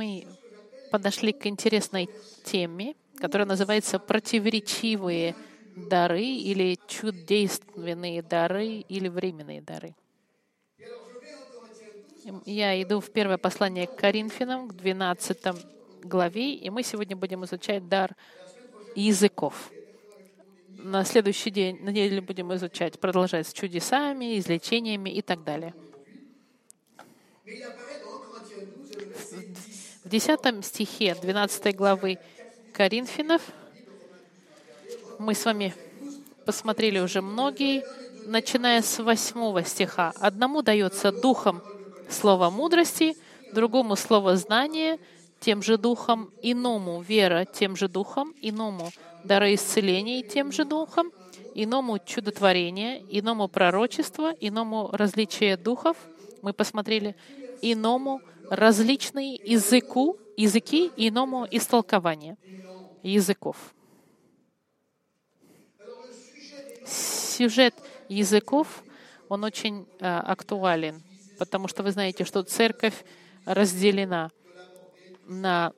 Мы подошли к интересной теме, которая называется «Противоречивые дары» или «Чудесственные дары» или «Временные дары». Я иду в первое послание к Коринфянам, к 12 главе, и мы сегодня будем изучать дар языков. На следующий день, на неделе будем изучать, продолжать с чудесами, излечениями и так далее. В 10 стихе 12 главы Коринфянов мы с вами посмотрели уже многие, начиная с 8 стиха. Одному дается духом слово мудрости, другому слово знания, тем же духом, иному вера тем же духом, иному дары исцеления тем же духом, иному чудотворение, иному пророчество, иному различие духов. Мы посмотрели иному различные языку, языки, иному истолкование языков. Сюжет языков, он очень э, актуален, потому что вы знаете, что церковь разделена на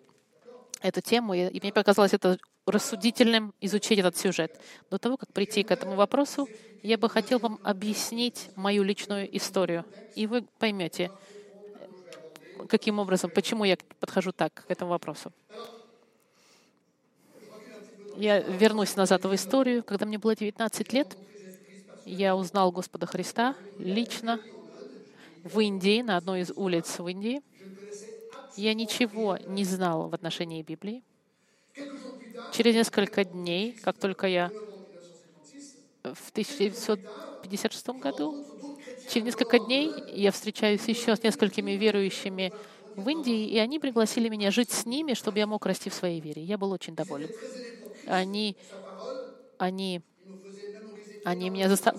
эту тему, и мне показалось это рассудительным изучить этот сюжет. До того, как прийти к этому вопросу, я бы хотел вам объяснить мою личную историю, и вы поймете, каким образом, почему я подхожу так к этому вопросу. Я вернусь назад в историю. Когда мне было 19 лет, я узнал Господа Христа лично в Индии, на одной из улиц в Индии. Я ничего не знал в отношении Библии. Через несколько дней, как только я в 1956 году, через несколько дней я встречаюсь еще с несколькими верующими в Индии, и они пригласили меня жить с ними, чтобы я мог расти в своей вере. Я был очень доволен. Они, они, они меня застав...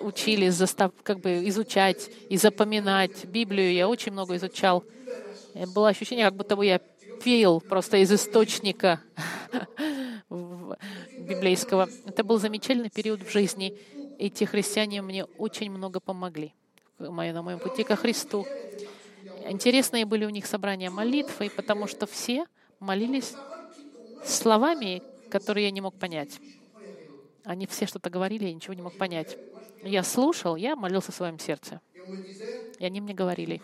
учили застав... как бы изучать и запоминать Библию. Я очень много изучал. Было ощущение, как будто бы я пел просто из источника библейского. Это был замечательный период в жизни. Эти христиане мне очень много помогли на моем пути ко Христу. Интересные были у них собрания молитвы, потому что все молились словами, которые я не мог понять. Они все что-то говорили, я ничего не мог понять. Я слушал, я молился в своем сердце. И они мне говорили,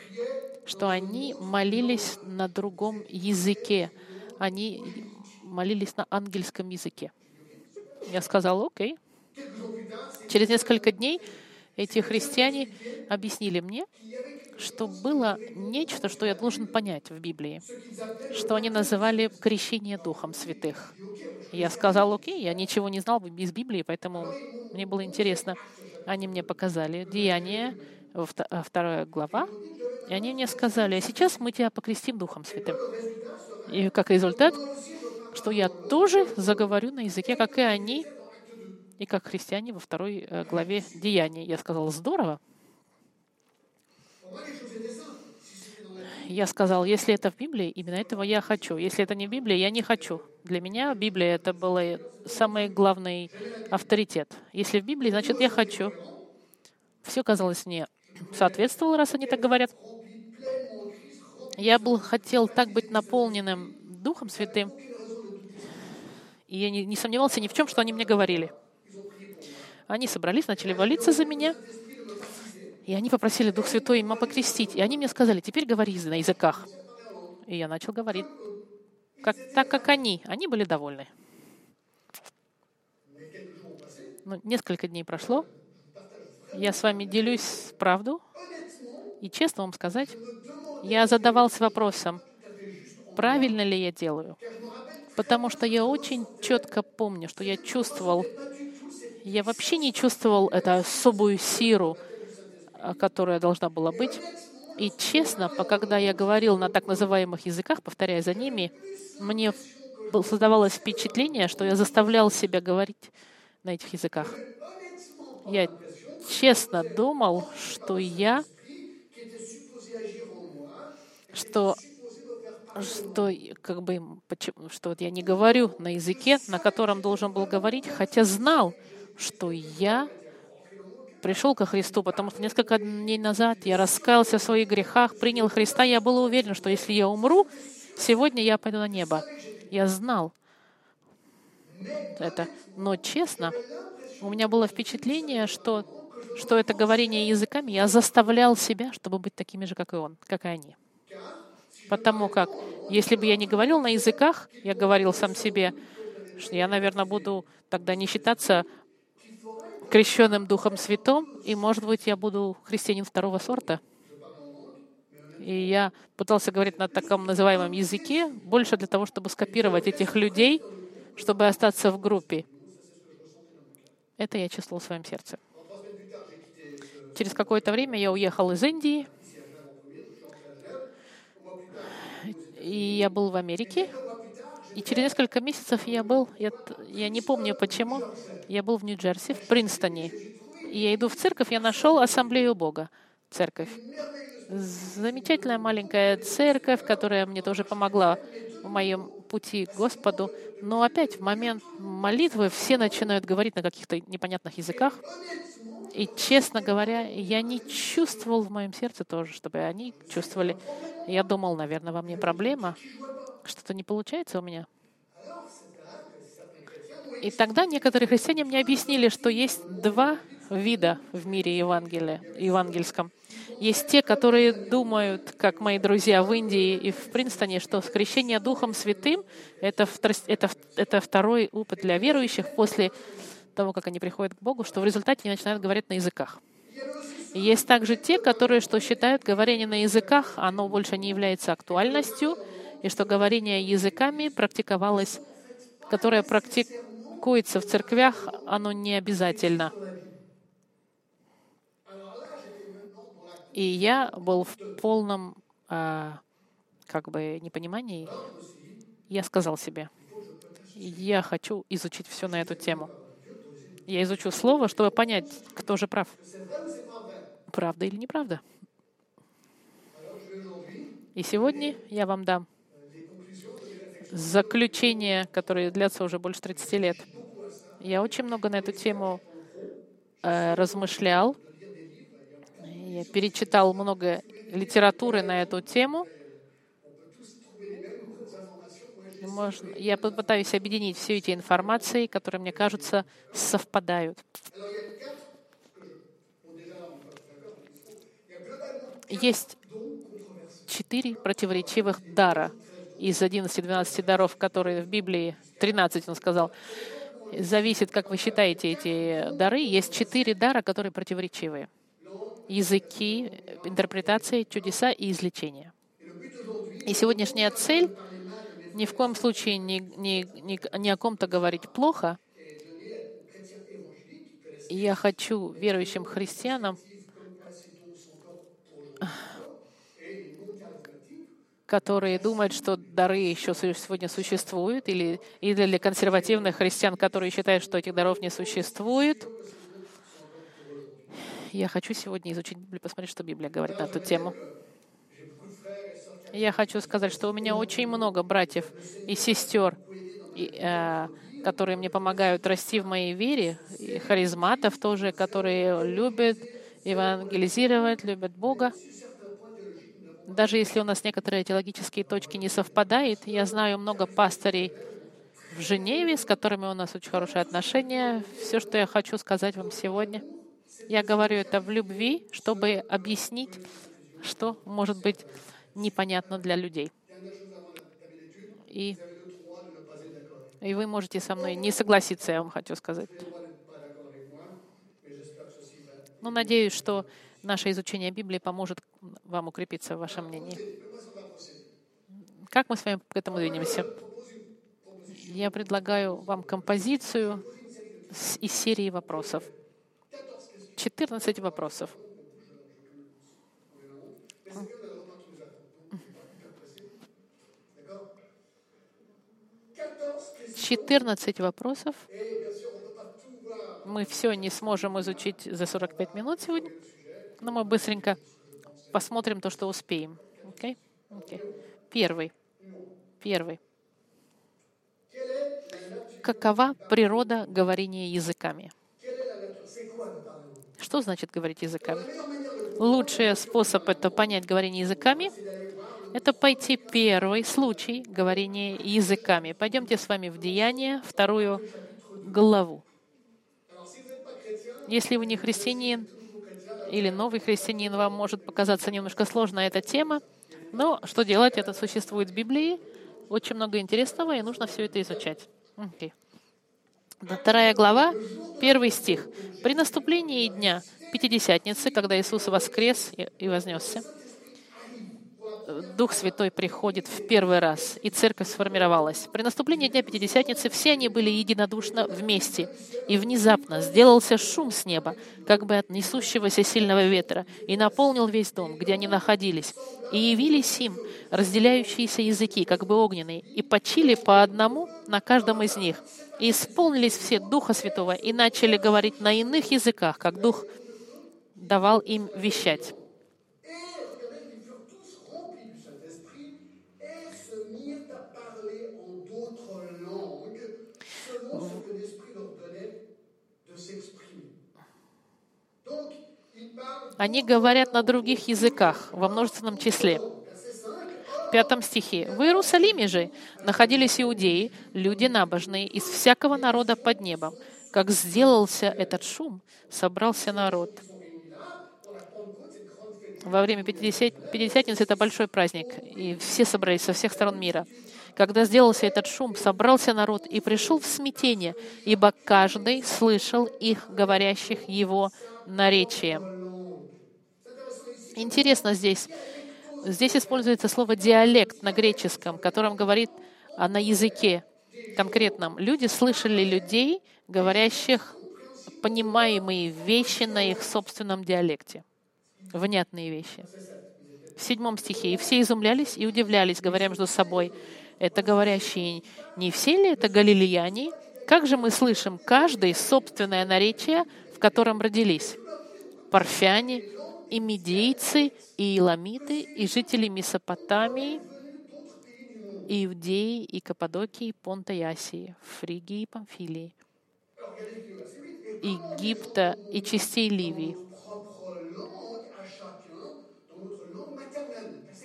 что они молились на другом языке. Они молились на ангельском языке. Я сказал, окей. Через несколько дней эти христиане объяснили мне, что было нечто, что я должен понять в Библии, что они называли крещение Духом Святых. Я сказал, окей, я ничего не знал из Библии, поэтому мне было интересно. Они мне показали Деяние, вторая глава, и они мне сказали, а сейчас мы тебя покрестим Духом Святым. И как результат, что я тоже заговорю на языке, как и они, и как христиане во второй э, главе Деяний. Я сказал, здорово. Я сказал, если это в Библии, именно этого я хочу. Если это не в Библии, я не хочу. Для меня Библия — это был самый главный авторитет. Если в Библии, значит, я хочу. Все казалось мне соответствовало, раз они так говорят. Я был, хотел так быть наполненным Духом Святым, и я не, не сомневался ни в чем, что они мне говорили. Они собрались, начали молиться за меня, и они попросили Дух Святой им покрестить. И они мне сказали, теперь говори на языках. И я начал говорить, как, так как они. Они были довольны. Ну, несколько дней прошло. Я с вами делюсь правду. И честно вам сказать, я задавался вопросом, правильно ли я делаю. Потому что я очень четко помню, что я чувствовал, я вообще не чувствовал эту особую силу, которая должна была быть. И честно, когда я говорил на так называемых языках, повторяя за ними, мне создавалось впечатление, что я заставлял себя говорить на этих языках. Я честно думал, что я, что что как бы что вот я не говорю на языке, на котором должен был говорить, хотя знал, что я пришел ко Христу, потому что несколько дней назад я раскаялся в своих грехах, принял Христа, я был уверен, что если я умру, сегодня я пойду на небо. Я знал это. Но честно, у меня было впечатление, что, что это говорение языками, я заставлял себя, чтобы быть такими же, как и он, как и они. Потому как, если бы я не говорил на языках, я говорил сам себе, что я, наверное, буду тогда не считаться крещенным Духом Святым, и, может быть, я буду христианин второго сорта. И я пытался говорить на таком называемом языке больше для того, чтобы скопировать этих людей, чтобы остаться в группе. Это я чувствовал в своем сердце. Через какое-то время я уехал из Индии, и я был в Америке. И через несколько месяцев я был, я, я не помню почему, я был в Нью-Джерси, в Принстоне. И я иду в церковь, я нашел ассамблею Бога, церковь. Замечательная маленькая церковь, которая мне тоже помогла в моем пути к Господу. Но опять в момент молитвы все начинают говорить на каких-то непонятных языках. И, честно говоря, я не чувствовал в моем сердце тоже, чтобы они чувствовали. Я думал, наверное, во мне проблема. Что-то не получается у меня. И тогда некоторые христиане мне объяснили, что есть два вида в мире Евангелия, евангельском. Есть те, которые думают, как мои друзья в Индии и в Принстоне, что скрещение Духом Святым это, это, это второй опыт для верующих после того, как они приходят к Богу, что в результате они начинают говорить на языках. Есть также те, которые что считают говорение на языках, оно больше не является актуальностью, и что говорение языками практиковалось, которое практикуется в церквях, оно не обязательно. И я был в полном а, как бы непонимании. Я сказал себе, я хочу изучить все на эту тему. Я изучу слово, чтобы понять, кто же прав. Правда или неправда. И сегодня я вам дам заключение, которое длится уже больше 30 лет. Я очень много на эту тему э, размышлял. Я перечитал много литературы на эту тему. Можно, я попытаюсь объединить все эти информации, которые, мне кажутся, совпадают. Есть четыре противоречивых дара из 11-12 даров, которые в Библии, 13 он сказал, зависит, как вы считаете эти дары. Есть четыре дара, которые противоречивые. Языки, интерпретации, чудеса и излечения. И сегодняшняя цель ни в коем случае не, не, не, не о ком-то говорить плохо. Я хочу верующим христианам которые думают, что дары еще сегодня существуют, или, или для консервативных христиан, которые считают, что этих даров не существует. Я хочу сегодня изучить Библию, посмотреть, что Библия говорит на эту тему. Я хочу сказать, что у меня очень много братьев и сестер, и, э, которые мне помогают расти в моей вере, и харизматов тоже, которые любят евангелизировать, любят Бога. Даже если у нас некоторые теологические точки не совпадают, я знаю много пастырей в Женеве, с которыми у нас очень хорошие отношения. Все, что я хочу сказать вам сегодня, я говорю это в любви, чтобы объяснить, что может быть непонятно для людей. И, и вы можете со мной не согласиться, я вам хочу сказать. Но надеюсь, что наше изучение Библии поможет вам укрепиться в вашем мнении. Как мы с вами к этому двинемся? Я предлагаю вам композицию из серии вопросов. 14 вопросов. 14 вопросов. Мы все не сможем изучить за 45 минут сегодня, но мы быстренько посмотрим то, что успеем. Okay? Okay. Первый. Первый. Какова природа говорения языками? Что значит говорить языками? Лучший способ это понять говорение языками — это пойти первый случай говорения языками. Пойдемте с вами в Деяние, вторую главу. Если вы не христианин или новый христианин, вам может показаться немножко сложная эта тема, но что делать? Это существует в Библии. Очень много интересного, и нужно все это изучать. Okay. Вторая глава, первый стих. «При наступлении дня Пятидесятницы, когда Иисус воскрес и вознесся, Дух Святой приходит в первый раз, и церковь сформировалась. При наступлении Дня Пятидесятницы все они были единодушно вместе, и внезапно сделался шум с неба, как бы от несущегося сильного ветра, и наполнил весь дом, где они находились. И явились им разделяющиеся языки, как бы огненные, и почили по одному на каждом из них. И исполнились все Духа Святого, и начали говорить на иных языках, как Дух давал им вещать. Они говорят на других языках во множественном числе. В пятом стихе. «В Иерусалиме же находились иудеи, люди набожные, из всякого народа под небом. Как сделался этот шум, собрался народ». Во время Пятидесятницы это большой праздник, и все собрались со всех сторон мира. Когда сделался этот шум, собрался народ и пришел в смятение, ибо каждый слышал их, говорящих его наречием. Интересно здесь. Здесь используется слово «диалект» на греческом, которым говорит а на языке конкретном. Люди слышали людей, говорящих понимаемые вещи на их собственном диалекте. Внятные вещи. В седьмом стихе. «И все изумлялись и удивлялись, говоря между собой, это говорящие не все ли это галилеяне? Как же мы слышим каждое собственное наречие, в котором родились? Парфяне, и медийцы, и иламиты, и жители Месопотамии, и Иудеи, и Каппадокии, и Понта и Асии, Фригии и Памфилии, Египта и частей Ливии.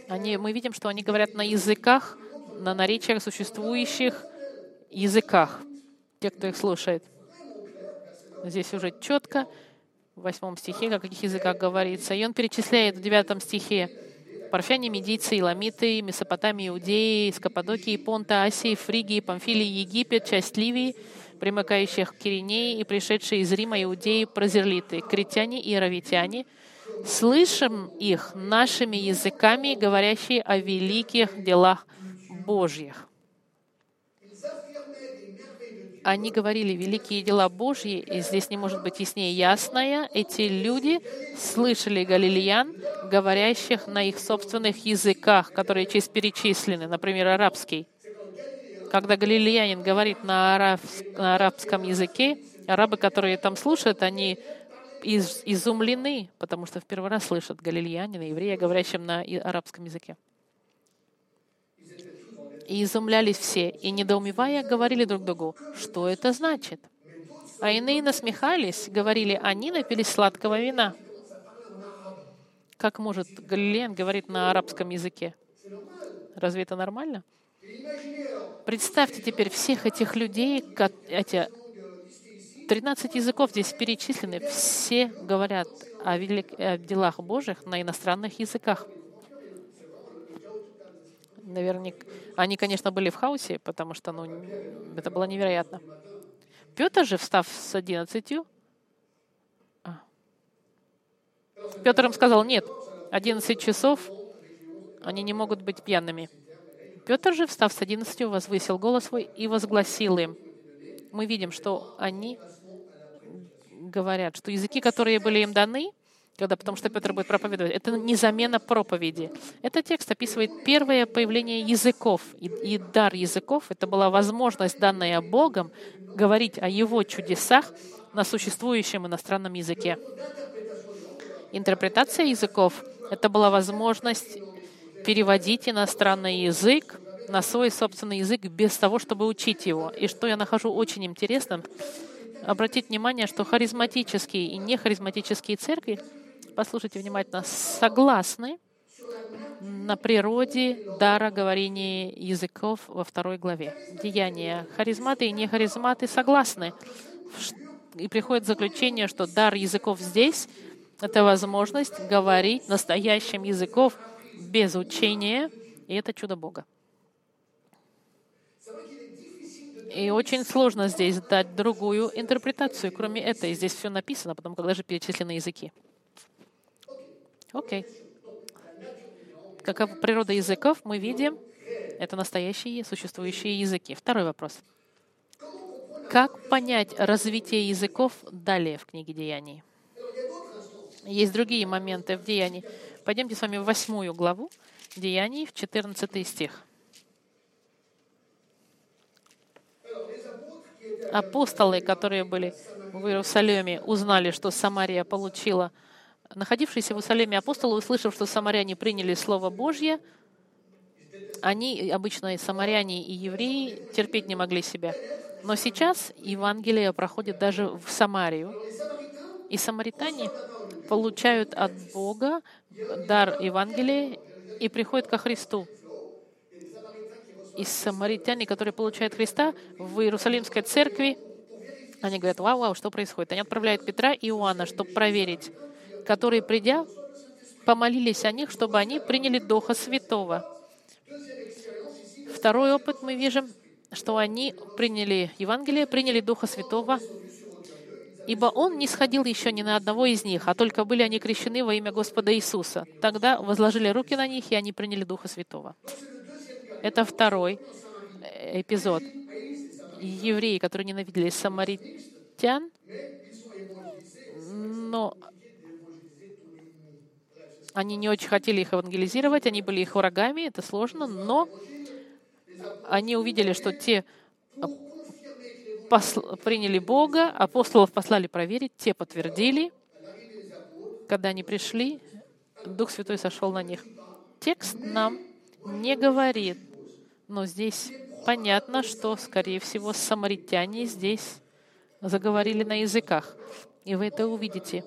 Они, мы видим, что они говорят на языках, на наречиях существующих языках, те, кто их слушает. Здесь уже четко в восьмом стихе, о каких языках говорится. И он перечисляет в девятом стихе Парфяне, Медийцы, Иламиты, Месопотамия, Иудеи, из Каппадокии, Понта, Асии, Фригии, Памфилии, Египет, часть Ливии, примыкающих к Киринеи и пришедшие из Рима иудеи, прозерлиты, критяне и равитяне, слышим их нашими языками, говорящие о великих делах Божьих. Они говорили великие дела Божьи, и здесь не может быть яснее ясное. Эти люди слышали галилеян, говорящих на их собственных языках, которые честь перечислены, например, арабский. Когда галилеянин говорит на, араб, на арабском языке, арабы, которые там слушают, они из, изумлены, потому что в первый раз слышат галилеянина, еврея, говорящим на арабском языке и изумлялись все, и, недоумевая, говорили друг другу, что это значит. А иные насмехались, говорили, они напились сладкого вина. Как может Галилеян говорить на арабском языке? Разве это нормально? Представьте теперь всех этих людей, эти 13 языков здесь перечислены, все говорят о, велик, о делах Божьих на иностранных языках наверняка... Они, конечно, были в хаосе, потому что ну, это было невероятно. Петр же, встав с одиннадцатью, а. Петр им сказал, нет, одиннадцать часов, они не могут быть пьяными. Петр же, встав с одиннадцатью, возвысил голос свой и возгласил им. Мы видим, что они говорят, что языки, которые были им даны, когда, потому что Петр будет проповедовать. Это не замена проповеди. Этот текст описывает первое появление языков. И, и дар языков — это была возможность, данная Богом, говорить о Его чудесах на существующем иностранном языке. Интерпретация языков — это была возможность переводить иностранный язык на свой собственный язык без того, чтобы учить его. И что я нахожу очень интересным, обратить внимание, что харизматические и нехаризматические церкви, послушайте внимательно, согласны на природе дара говорения языков во второй главе. Деяния. Харизматы и нехаризматы согласны. И приходит заключение, что дар языков здесь — это возможность говорить настоящим языков без учения, и это чудо Бога. И очень сложно здесь дать другую интерпретацию, кроме этой. Здесь все написано, потому когда же перечислены языки. Окей. Какова природа языков, мы видим, это настоящие существующие языки. Второй вопрос. Как понять развитие языков далее в книге Деяний? Есть другие моменты в Деянии. Пойдемте с вами в восьмую главу Деяний, в 14 стих. Апостолы, которые были в Иерусалиме, узнали, что Самария получила Находившиеся в Иерусалиме апостолы, услышав, что самаряне приняли Слово Божье, они, обычно и самаряне, и евреи, терпеть не могли себя. Но сейчас Евангелие проходит даже в Самарию. И самаритане получают от Бога дар Евангелия и приходят ко Христу. И самаритяне, которые получают Христа в Иерусалимской церкви, они говорят, вау, вау, что происходит? Они отправляют Петра и Иоанна, чтобы проверить, которые, придя, помолились о них, чтобы они приняли Духа Святого. Второй опыт мы видим, что они приняли Евангелие, приняли Духа Святого, ибо Он не сходил еще ни на одного из них, а только были они крещены во имя Господа Иисуса. Тогда возложили руки на них, и они приняли Духа Святого. Это второй э, эпизод. Евреи, которые ненавидели самаритян, но они не очень хотели их евангелизировать, они были их врагами, это сложно, но они увидели, что те посл... приняли Бога, апостолов послали проверить, те подтвердили. Когда они пришли, Дух Святой сошел на них. Текст нам не говорит, но здесь понятно, что, скорее всего, самаритяне здесь заговорили на языках. И вы это увидите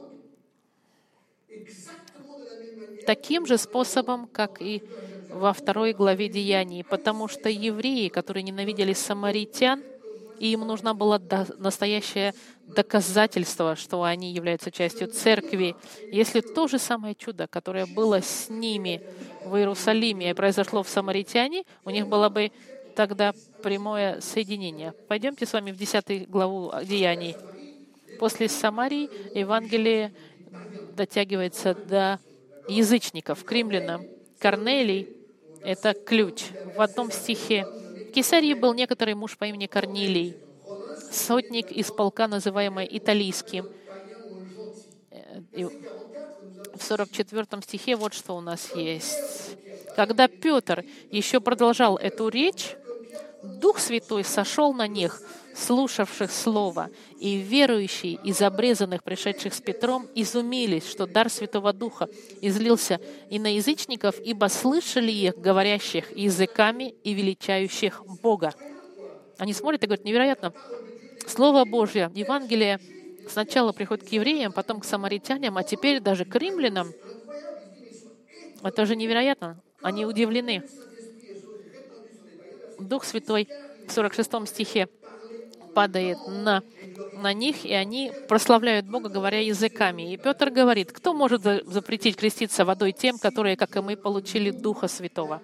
таким же способом, как и во второй главе Деяний, потому что евреи, которые ненавидели самаритян, и им нужно было настоящее доказательство, что они являются частью церкви. Если то же самое чудо, которое было с ними в Иерусалиме, произошло в Самаритяне, у них было бы тогда прямое соединение. Пойдемте с вами в 10 главу Деяний. После Самарии Евангелие дотягивается до язычников, к римлянам. Корнелий — это ключ. В одном стихе в Кесарии был некоторый муж по имени Корнилий, сотник из полка, называемый Италийским. И в 44 стихе вот что у нас есть. Когда Петр еще продолжал эту речь, Дух Святой сошел на них, слушавших Слово, и верующие из обрезанных, пришедших с Петром, изумились, что дар Святого Духа излился и на язычников, ибо слышали их, говорящих языками и величающих Бога. Они смотрят и говорят, невероятно, Слово Божье, Евангелие сначала приходит к евреям, потом к самаритянам, а теперь даже к римлянам. Это же невероятно. Они удивлены. Дух Святой в 46 стихе падает на, на них, и они прославляют Бога, говоря языками. И Петр говорит, кто может запретить креститься водой тем, которые, как и мы, получили Духа Святого?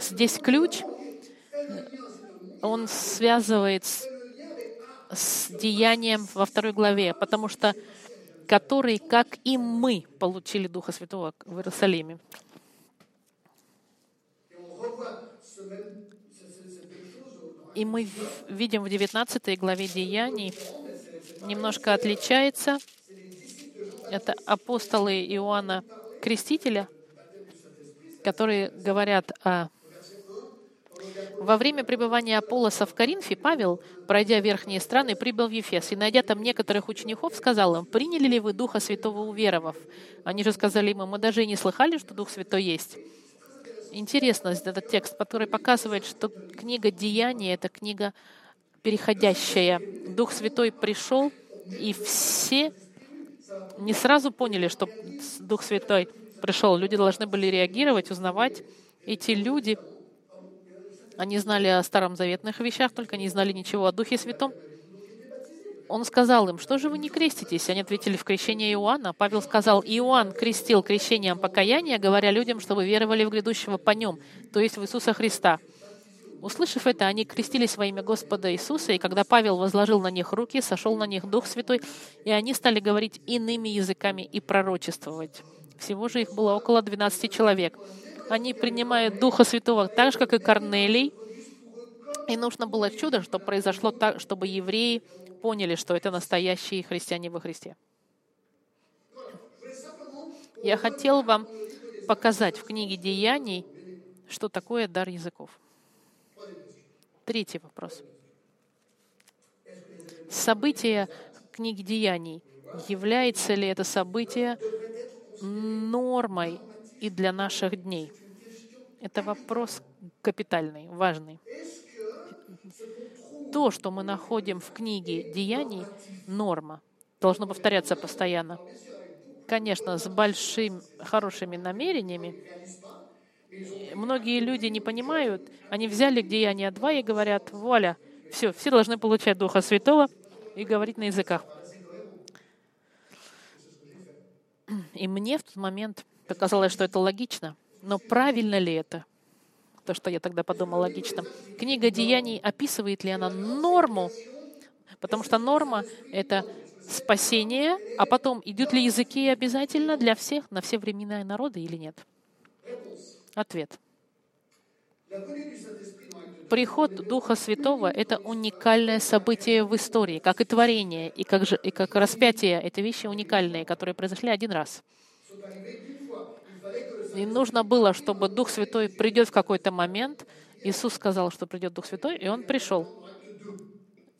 Здесь ключ, он связывает с, с деянием во второй главе, потому что которые, как и мы, получили Духа Святого в Иерусалиме. И мы видим в 19 главе Деяний, немножко отличается. Это апостолы Иоанна Крестителя, которые говорят о во время пребывания Аполлоса в Коринфе Павел, пройдя верхние страны, прибыл в Ефес и, найдя там некоторых учеников, сказал им, «Приняли ли вы Духа Святого уверовав?» Они же сказали ему, «Мы даже и не слыхали, что Дух Святой есть». Интересно этот текст, который показывает, что книга Деяния — это книга переходящая. Дух Святой пришел, и все не сразу поняли, что Дух Святой пришел. Люди должны были реагировать, узнавать. Эти люди, они знали о старом заветных вещах, только не знали ничего о Духе Святом. Он сказал им, что же вы не креститесь? Они ответили в крещение Иоанна. Павел сказал, Иоанн крестил крещением покаяния, говоря людям, чтобы веровали в грядущего по нем, то есть в Иисуса Христа. Услышав это, они крестились во имя Господа Иисуса, и когда Павел возложил на них руки, сошел на них Дух Святой, и они стали говорить иными языками и пророчествовать. Всего же их было около 12 человек. Они принимают Духа Святого так же, как и Корнелий. И нужно было чудо, чтобы произошло так, чтобы евреи поняли, что это настоящие христиане во Христе. Я хотел вам показать в книге Деяний, что такое дар языков. Третий вопрос. Событие книги Деяний. Является ли это событие нормой и для наших дней? Это вопрос капитальный, важный. То, что мы находим в книге Деяний, норма. Должно повторяться постоянно. Конечно, с большими, хорошими намерениями, Многие люди не понимают, они взяли Деяния 2 и говорят, вуаля, все, все должны получать Духа Святого и говорить на языках. И мне в тот момент показалось, что это логично. Но правильно ли это? То, что я тогда подумал логично. Книга Деяний описывает ли она норму? Потому что норма — это спасение, а потом идут ли языки обязательно для всех, на все времена и народы или нет? Ответ. Приход Духа Святого — это уникальное событие в истории, как и творение, и как, же, и как распятие. Это вещи уникальные, которые произошли один раз. И нужно было, чтобы Дух Святой придет в какой-то момент. Иисус сказал, что придет Дух Святой, и Он пришел.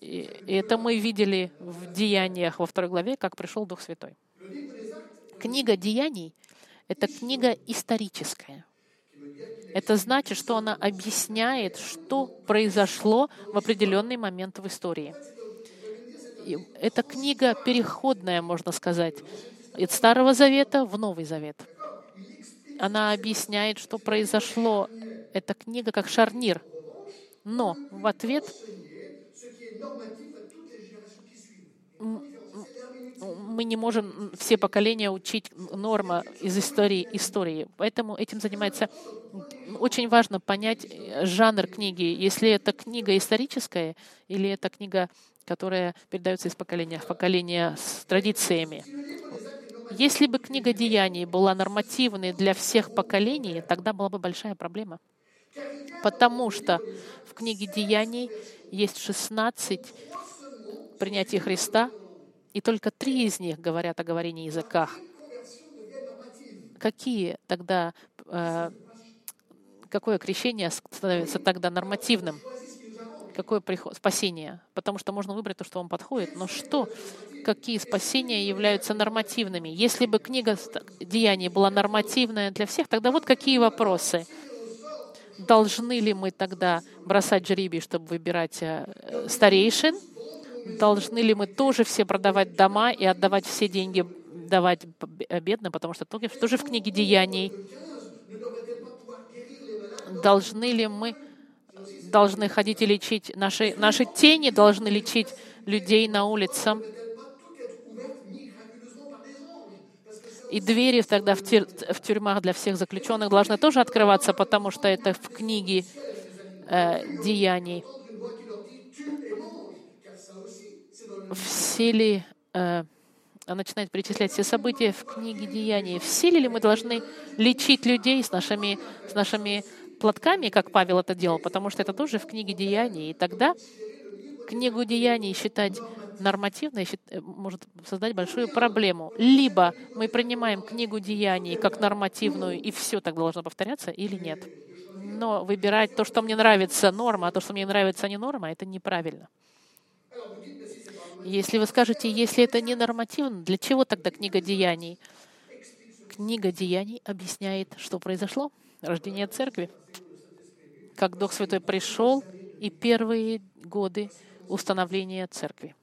И это мы видели в Деяниях во второй главе, как пришел Дух Святой. Книга Деяний — это книга историческая. Это значит, что она объясняет, что произошло в определенный момент в истории. И эта книга переходная, можно сказать, от Старого Завета в Новый Завет. Она объясняет, что произошло. Эта книга как шарнир. Но в ответ мы не можем все поколения учить норма из истории истории. Поэтому этим занимается... Очень важно понять жанр книги. Если это книга историческая или это книга, которая передается из поколения в поколение с традициями. Если бы книга Деяний была нормативной для всех поколений, тогда была бы большая проблема. Потому что в книге Деяний есть 16 принятий Христа, и только три из них говорят о говорении языках. Какие тогда, э, какое крещение становится тогда нормативным? Какое приход, спасение? Потому что можно выбрать то, что вам подходит. Но что, какие спасения являются нормативными? Если бы книга Деяний была нормативная для всех, тогда вот какие вопросы. Должны ли мы тогда бросать жребий, чтобы выбирать э, старейшин? должны ли мы тоже все продавать дома и отдавать все деньги, давать бедным, потому что тоже в книге Деяний. Должны ли мы должны ходить и лечить, наши, наши тени должны лечить людей на улице. И двери тогда в, тюр, в тюрьмах для всех заключенных должны тоже открываться, потому что это в книге э, Деяний. все ли, э, начинает перечислять все события в книге Деяний, все ли мы должны лечить людей с нашими, с нашими платками, как Павел это делал, потому что это тоже в книге Деяний. И тогда книгу Деяний считать нормативной э, может создать большую проблему. Либо мы принимаем книгу Деяний как нормативную, и все так должно повторяться, или нет. Но выбирать то, что мне нравится, норма, а то, что мне нравится, не норма, это неправильно. Если вы скажете, если это не нормативно, для чего тогда книга деяний? Книга деяний объясняет, что произошло. Рождение церкви. Как Дух Святой пришел, и первые годы установления церкви.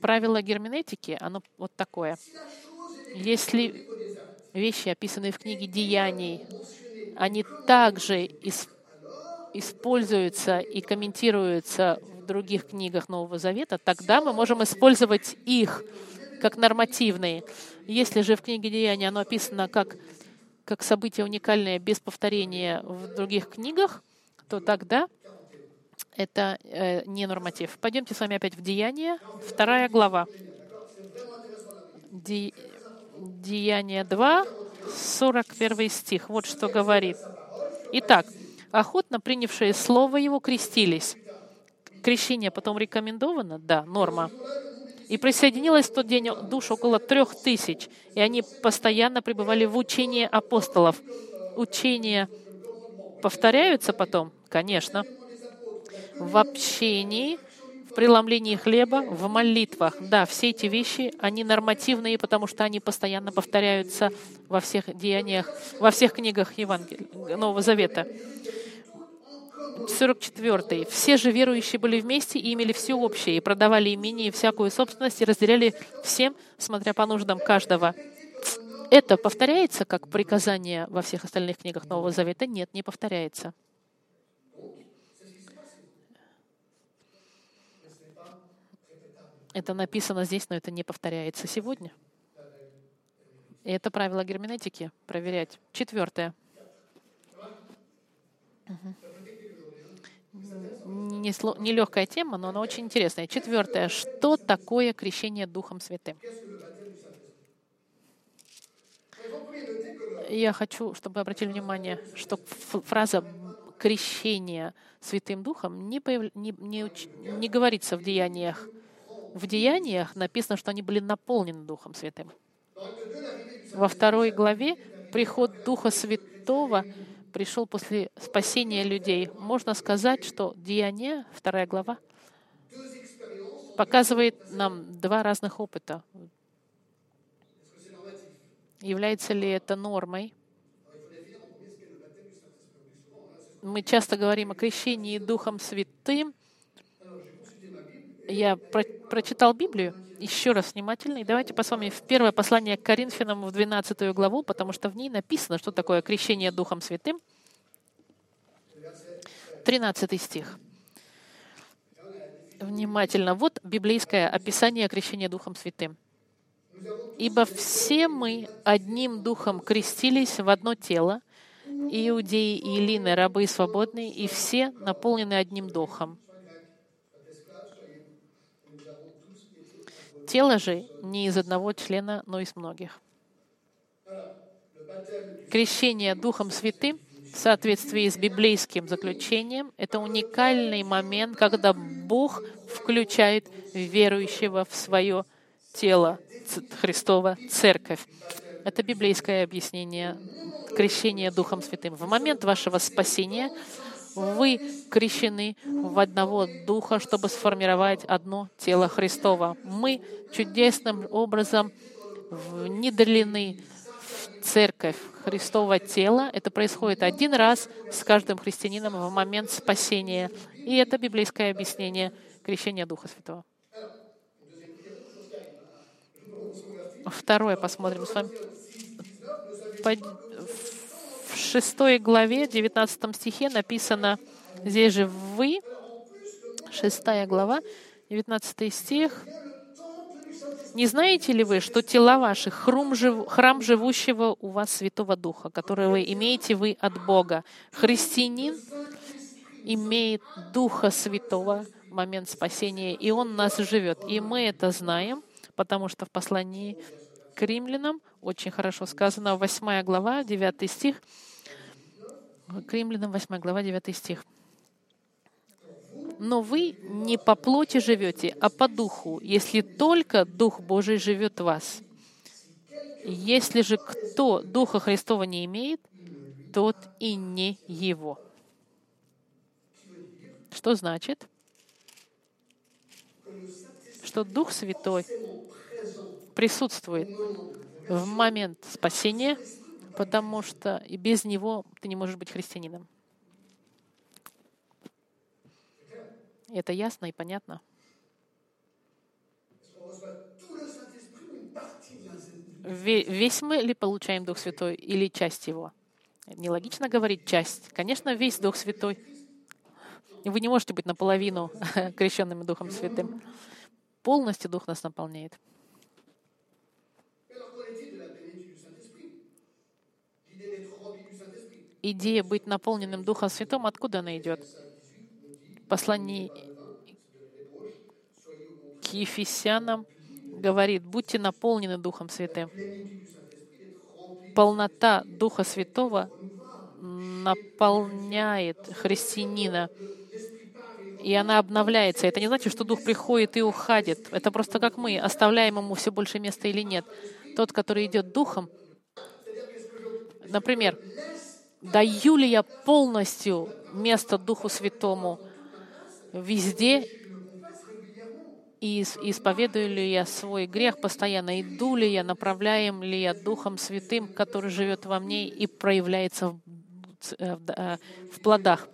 Правило герменетики, оно вот такое. Если вещи, описанные в книге Деяний, они также используются и комментируются в других книгах Нового Завета, тогда мы можем использовать их как нормативные. Если же в книге Деяния оно описано как, как событие уникальное без повторения в других книгах, то тогда это э, не норматив. Пойдемте с вами опять в Деяния, вторая глава. Де... Деяние 2, 41 стих. Вот что говорит. Итак, охотно принявшие слово его крестились. Крещение потом рекомендовано? Да, норма. И присоединилось в тот день душ около трех тысяч, и они постоянно пребывали в учении апостолов. Учения повторяются потом? Конечно. В общении, в преломлении хлеба, в молитвах. Да, все эти вещи, они нормативные, потому что они постоянно повторяются во всех деяниях, во всех книгах Евангелия, Нового Завета. 44. «Все же верующие были вместе и имели все общее, и продавали имение и всякую собственность, и разделяли всем, смотря по нуждам каждого». Это повторяется как приказание во всех остальных книгах Нового Завета? Нет, не повторяется. Это написано здесь, но это не повторяется сегодня. И это правило герменетики проверять. Четвертое. Угу. Нелегкая тема, но она очень интересная. Четвертое. Что такое крещение Духом Святым? Я хочу, чтобы вы обратили внимание, что фраза крещение Святым Духом не, появ... не, не, не говорится в деяниях в Деяниях написано, что они были наполнены Духом Святым. Во второй главе приход Духа Святого пришел после спасения людей. Можно сказать, что Деяния, вторая глава, показывает нам два разных опыта. Является ли это нормой? Мы часто говорим о крещении Духом Святым, я про прочитал Библию еще раз внимательно, и давайте посмотрим в первое послание к Коринфянам в 12 главу, потому что в ней написано, что такое крещение Духом Святым. 13 стих. Внимательно. Вот библейское описание крещения Духом Святым. «Ибо все мы одним Духом крестились в одно тело, иудеи и илины, рабы и свободные, и все наполнены одним Духом. Тело же не из одного члена, но из многих. Крещение Духом Святым в соответствии с библейским заключением — это уникальный момент, когда Бог включает верующего в свое тело Христова Церковь. Это библейское объяснение крещения Духом Святым. В момент вашего спасения вы крещены в одного Духа, чтобы сформировать одно тело Христова. Мы чудесным образом внедрены в церковь Христова тела. Это происходит один раз с каждым христианином в момент спасения. И это библейское объяснение крещения Духа Святого. Второе посмотрим с вами в 6 главе, 19 стихе написано, здесь же вы, 6 глава, 19 стих, «Не знаете ли вы, что тела ваши — храм, жив... храм живущего у вас Святого Духа, который вы имеете вы от Бога? Христианин имеет Духа Святого в момент спасения, и Он нас живет. И мы это знаем, потому что в послании к римлянам очень хорошо сказано, 8 глава, 9 стих, к римлянам 8 глава, 9 стих. Но вы не по плоти живете, а по духу, если только Дух Божий живет в вас. Если же кто Духа Христова не имеет, тот и не его. Что значит? Что Дух Святой присутствует в момент спасения, потому что и без него ты не можешь быть христианином. Это ясно и понятно. Весь мы ли получаем Дух Святой или часть его? Нелогично говорить часть. Конечно, весь Дух Святой. Вы не можете быть наполовину крещенными Духом Святым. Полностью Дух нас наполняет. Идея быть наполненным Духом Святым, откуда она идет? Послание к Ефесянам говорит, будьте наполнены Духом Святым. Полнота Духа Святого наполняет христианина, и она обновляется. Это не значит, что Дух приходит и уходит. Это просто как мы, оставляем ему все больше места или нет. Тот, который идет Духом, например, даю ли я полностью место Духу Святому везде и ис- исповедую ли я свой грех постоянно, иду ли я, направляем ли я Духом Святым, который живет во мне и проявляется в, э, э, в плодах.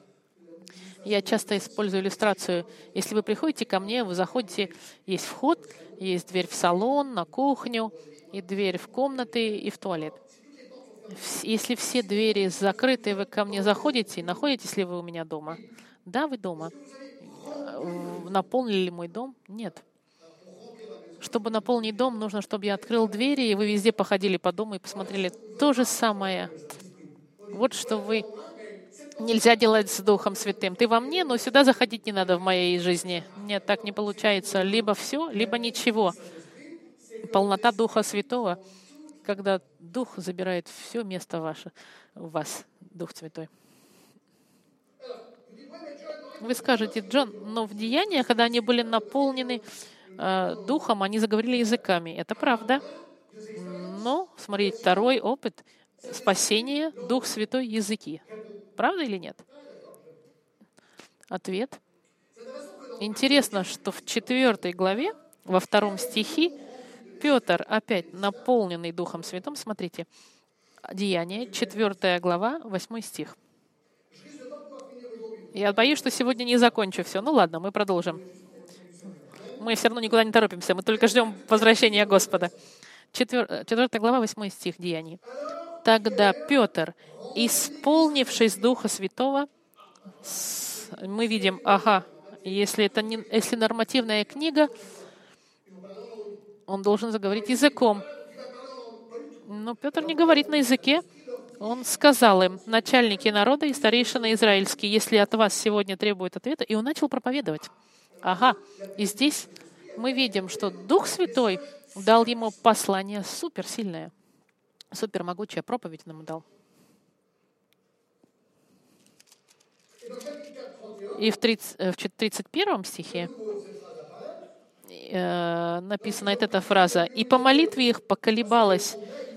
Я часто использую иллюстрацию. Если вы приходите ко мне, вы заходите, есть вход, есть дверь в салон, на кухню, и дверь в комнаты, и в туалет. Если все двери закрыты, вы ко мне заходите, находитесь ли вы у меня дома? Да, вы дома. В- Наполнили ли мой дом? Нет. Чтобы наполнить дом, нужно, чтобы я открыл двери, и вы везде походили по дому и посмотрели. То же самое. Вот что вы нельзя делать с Духом Святым. Ты во мне, но сюда заходить не надо в моей жизни. Нет, так не получается. Либо все, либо ничего. Полнота Духа Святого, когда Дух забирает все место ваше, у вас, Дух Святой. Вы скажете, Джон, но в деяниях, когда они были наполнены э, Духом, они заговорили языками. Это правда. Но, смотрите, второй опыт спасения, Дух Святой, языки. Правда или нет? Ответ. Интересно, что в четвертой главе, во втором стихе, Петр, опять наполненный Духом Святым, смотрите, Деяние, четвертая глава, восьмой стих. Я боюсь, что сегодня не закончу все. Ну ладно, мы продолжим. Мы все равно никуда не торопимся, мы только ждем возвращения Господа. Четвер- Четвертая глава, восьмой стих Деяний. Тогда Петр, исполнившись Духа Святого, мы видим, ага, если это не, если нормативная книга, он должен заговорить языком. Но Петр не говорит на языке. Он сказал им, начальники народа и старейшины израильские, если от вас сегодня требуют ответа, и он начал проповедовать. Ага, и здесь мы видим, что Дух Святой дал ему послание суперсильное, супермогучая проповедь нам дал. И в 30 э, в 31 стихе э, написана эта фраза. «И по молитве их поколебалось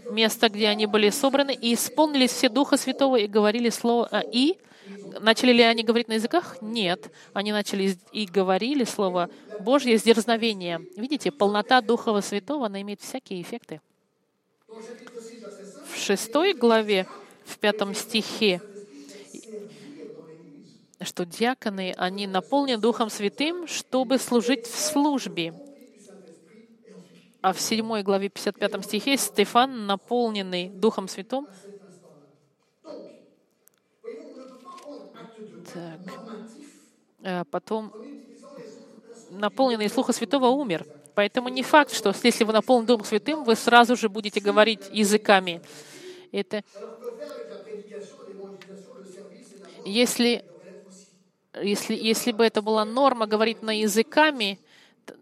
место, где они были собраны, и исполнились все Духа Святого, и говорили слово а, «и». Начали ли они говорить на языках? Нет. Они начали и говорили слово Божье с дерзновением. Видите, полнота Духа Святого, она имеет всякие эффекты. В шестой главе, в пятом стихе, что диаконы, они наполнены Духом Святым, чтобы служить в службе. А в 7 главе 55 стихе Стефан, наполненный Духом Святым, так. А потом наполненный Слуха Святого умер. Поэтому не факт, что если вы наполнены Духом Святым, вы сразу же будете говорить языками. Это если, если, если бы это была норма говорить на языками,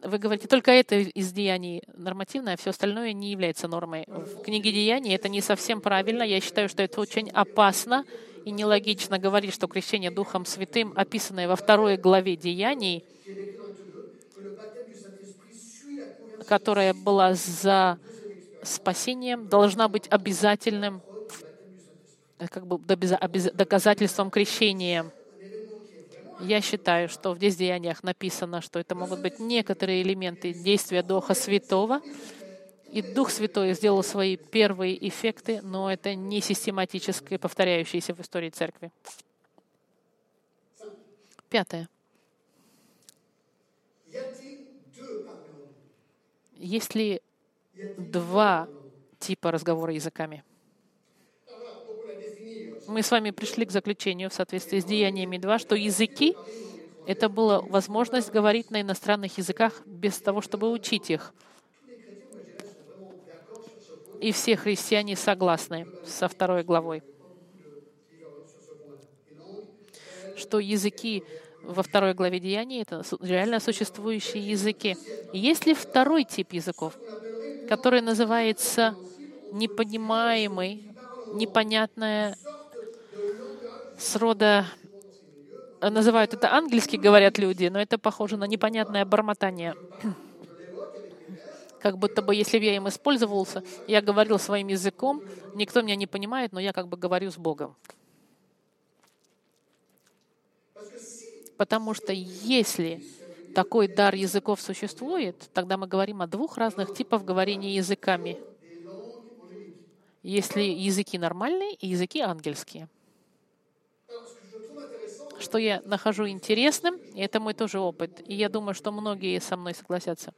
вы говорите, только это из деяний нормативное, а все остальное не является нормой. В книге деяний это не совсем правильно. Я считаю, что это очень опасно и нелогично говорить, что крещение Духом Святым, описанное во второй главе деяний, которая была за спасением, должна быть обязательным как бы доказательством крещения. Я считаю, что в Деяниях написано, что это могут быть некоторые элементы действия Духа Святого, и Дух Святой сделал свои первые эффекты, но это не систематическое повторяющееся в истории Церкви. Пятое. Есть ли два типа разговора языками? Мы с вами пришли к заключению в соответствии с Деяниями 2, что языки — это была возможность говорить на иностранных языках без того, чтобы учить их. И все христиане согласны со второй главой, что языки во второй главе Деяний — это реально существующие языки. Есть ли второй тип языков, который называется непонимаемый, непонятное с рода называют это ангельский, говорят люди, но это похоже на непонятное бормотание. Как будто бы, если бы я им использовался, я говорил своим языком, никто меня не понимает, но я как бы говорю с Богом. Потому что если такой дар языков существует, тогда мы говорим о двух разных типах говорения языками. Если языки нормальные и языки ангельские. Что я нахожу интересным, и это мой тоже опыт, и я думаю, что многие со мной согласятся,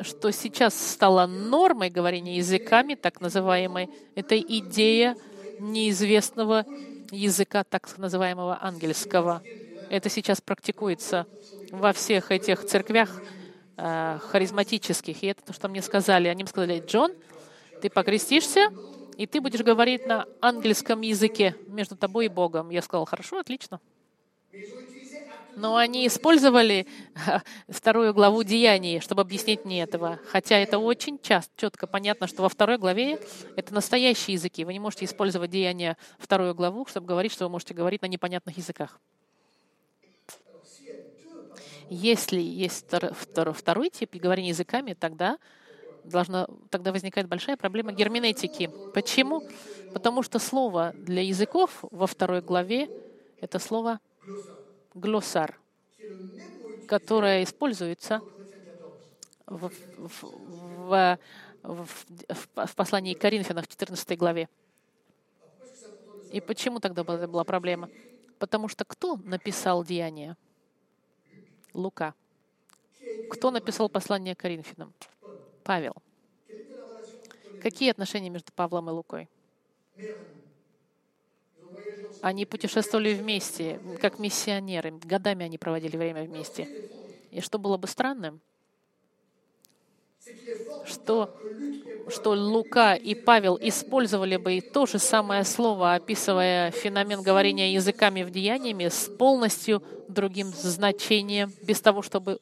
что сейчас стало нормой говорения языками, так называемой, это идея неизвестного языка, так называемого ангельского. Это сейчас практикуется во всех этих церквях э, харизматических. И это то, что мне сказали. Они мне сказали, Джон, ты покрестишься, и ты будешь говорить на ангельском языке между тобой и Богом. Я сказал, хорошо, отлично. Но они использовали вторую главу Деяний, чтобы объяснить мне этого. Хотя это очень часто, четко понятно, что во второй главе это настоящие языки. Вы не можете использовать Деяния вторую главу, чтобы говорить, что вы можете говорить на непонятных языках. Если есть второй тип говорения языками, тогда должна, тогда возникает большая проблема герменетики. Почему? Потому что слово для языков во второй главе — это слово глоссар, которое используется в, в, в, в, в послании к Коринфянам в 14 главе. И почему тогда была проблема? Потому что кто написал Деяния? Лука. Кто написал послание к Коринфянам? Павел. Какие отношения между Павлом и Лукой? Они путешествовали вместе, как миссионеры. Годами они проводили время вместе. И что было бы странным, что, что Лука и Павел использовали бы то же самое слово, описывая феномен говорения языками в деяниями с полностью другим значением, без того, чтобы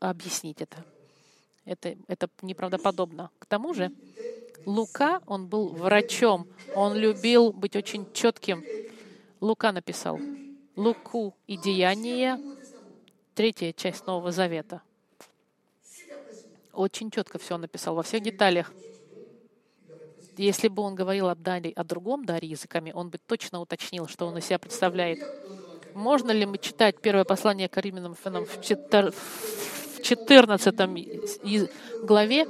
объяснить это. Это, это неправдоподобно. К тому же, Лука, он был врачом, он любил быть очень четким. Лука написал Луку и Деяния, третья часть Нового Завета. Очень четко все написал, во всех деталях. Если бы он говорил о, даре, о другом даре языками, он бы точно уточнил, что он из себя представляет. Можно ли мы читать первое послание к Римлянам в 14 главе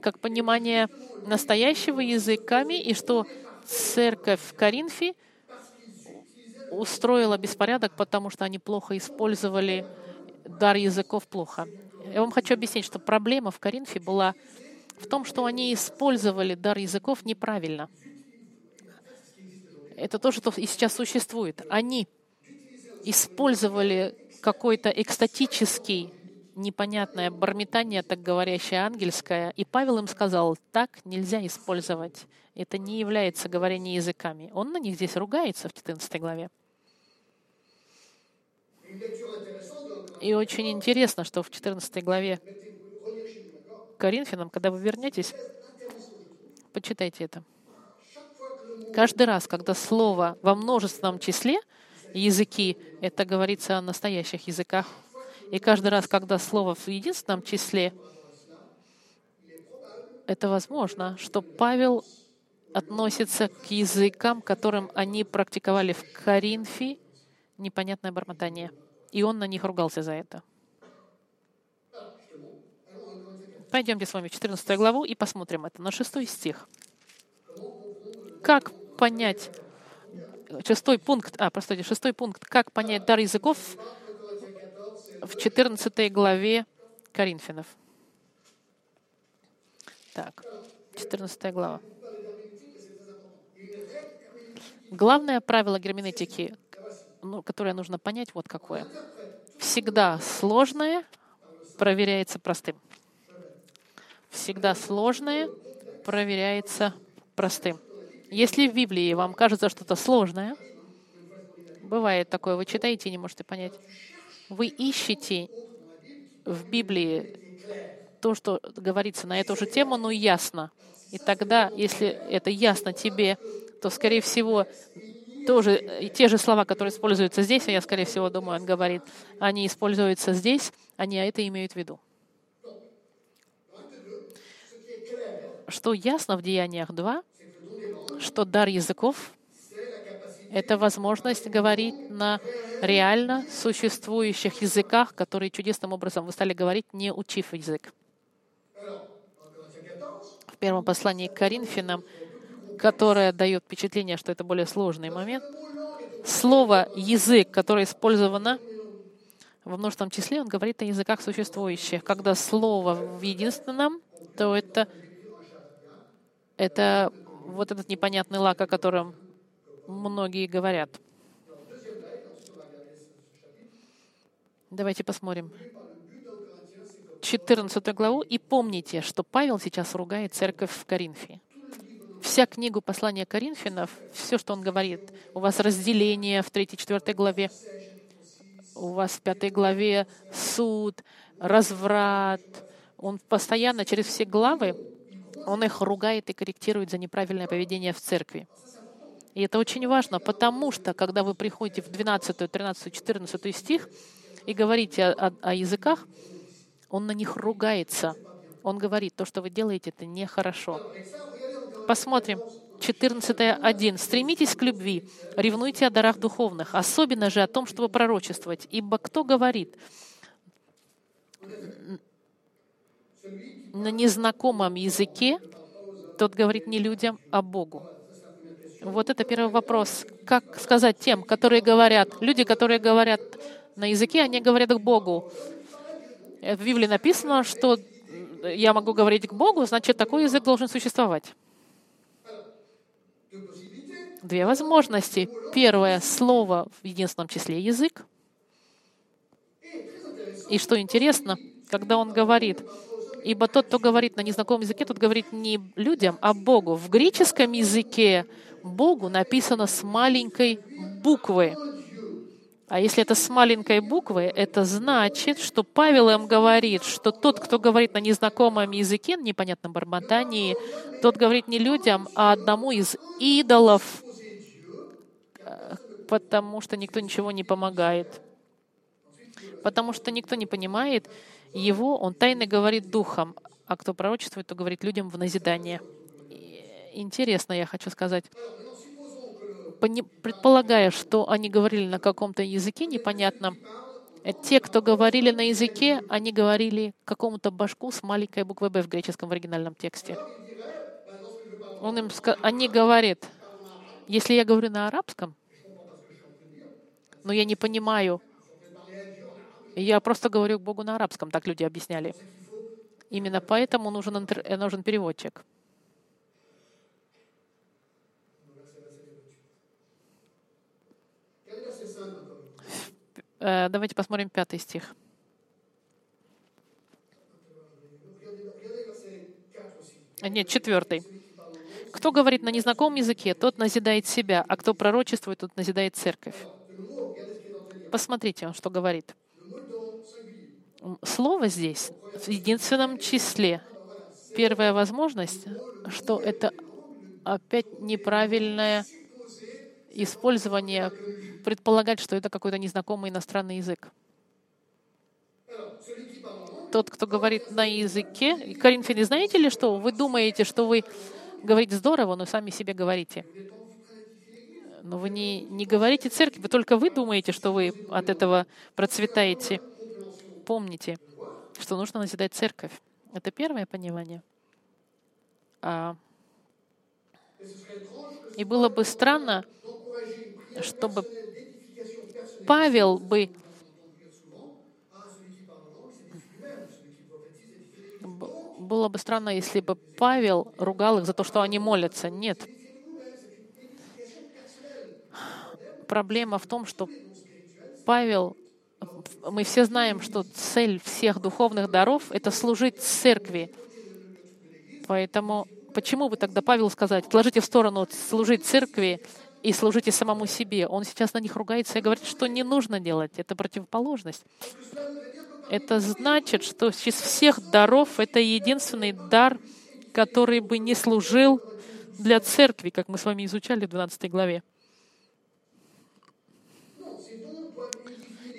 как понимание настоящего языками, и что церковь в Коринфе устроила беспорядок, потому что они плохо использовали дар языков плохо. Я вам хочу объяснить, что проблема в Коринфе была в том, что они использовали дар языков неправильно. Это то, что и сейчас существует. Они использовали какой-то экстатический непонятное бормотание, так говорящее ангельское. И Павел им сказал, так нельзя использовать. Это не является говорение языками. Он на них здесь ругается в 14 главе. И очень интересно, что в 14 главе Коринфянам, когда вы вернетесь, почитайте это. Каждый раз, когда слово во множественном числе, языки, это говорится о настоящих языках, и каждый раз, когда слово в единственном числе, это возможно, что Павел относится к языкам, которым они практиковали в Коринфе, непонятное бормотание. И он на них ругался за это. Пойдемте с вами в 14 главу и посмотрим это, на 6 стих. Как понять, шестой пункт, а, простите, шестой пункт, как понять дар языков в 14 главе Коринфянов. Так, 14 глава. Главное правило герменетики, ну, которое нужно понять, вот какое. Всегда сложное проверяется простым. Всегда сложное проверяется простым. Если в Библии вам кажется что-то сложное, бывает такое, вы читаете и не можете понять, вы ищете в Библии то, что говорится на эту же тему, но ясно. И тогда, если это ясно тебе, то, скорее всего, тоже и те же слова, которые используются здесь, а я, скорее всего, думаю, он говорит, они используются здесь, они это имеют в виду. Что ясно в Деяниях 2, что дар языков — это возможность говорить на реально существующих языках, которые чудесным образом вы стали говорить, не учив язык. В первом послании к Коринфянам, которое дает впечатление, что это более сложный момент, слово «язык», которое использовано во множественном числе, он говорит о языках существующих. Когда слово в единственном, то это, это вот этот непонятный лак, о котором многие говорят. Давайте посмотрим 14 главу. И помните, что Павел сейчас ругает церковь в Коринфе. Вся книгу послания Коринфянов, все, что он говорит, у вас разделение в 3-4 главе, у вас в 5 главе суд, разврат. Он постоянно через все главы, он их ругает и корректирует за неправильное поведение в церкви. И это очень важно, потому что, когда вы приходите в 12, 13, 14 стих, и говорите о, о, о языках, он на них ругается. Он говорит, то, что вы делаете, это нехорошо. Посмотрим. 14.1. «Стремитесь к любви, ревнуйте о дарах духовных, особенно же о том, чтобы пророчествовать. Ибо кто говорит на незнакомом языке, тот говорит не людям, а Богу». Вот это первый вопрос. Как сказать тем, которые говорят, люди, которые говорят на языке, они говорят к Богу. В Библии написано, что я могу говорить к Богу, значит, такой язык должен существовать. Две возможности. Первое — слово в единственном числе язык. И что интересно, когда он говорит, ибо тот, кто говорит на незнакомом языке, тот говорит не людям, а Богу. В греческом языке Богу написано с маленькой буквы. А если это с маленькой буквы, это значит, что Павел им говорит, что тот, кто говорит на незнакомом языке, непонятном бормотании, тот говорит не людям, а одному из идолов, потому что никто ничего не помогает. Потому что никто не понимает его, он тайно говорит духом, а кто пророчествует, то говорит людям в назидание. Интересно, я хочу сказать предполагая, что они говорили на каком-то языке непонятном, э, те, кто говорили на языке, они говорили какому-то башку с маленькой буквой «Б» в греческом в оригинальном тексте. Он им, они говорят, если я говорю на арабском, но я не понимаю, я просто говорю к Богу на арабском, так люди объясняли. Именно поэтому нужен, нужен переводчик. Давайте посмотрим пятый стих. Нет, четвертый. Кто говорит на незнакомом языке, тот назидает себя, а кто пророчествует, тот назидает церковь. Посмотрите, он что говорит. Слово здесь в единственном числе. Первая возможность, что это опять неправильное использование предполагать, что это какой-то незнакомый иностранный язык. Тот, кто говорит на языке, Коринфяне, знаете ли что? Вы думаете, что вы говорите здорово, но сами себе говорите. Но вы не, не говорите церкви, вы только вы думаете, что вы от этого процветаете. Помните, что нужно назидать церковь. Это первое понимание. А... И было бы странно, чтобы Павел бы Было бы странно, если бы Павел ругал их за то, что они молятся. Нет. Проблема в том, что Павел, мы все знаем, что цель всех духовных даров — это служить церкви. Поэтому почему бы тогда Павел сказать, отложите в сторону служить церкви и служите самому себе? Он сейчас на них ругается и говорит, что не нужно делать. Это противоположность. Это значит, что из всех даров это единственный дар, который бы не служил для церкви, как мы с вами изучали в 12 главе.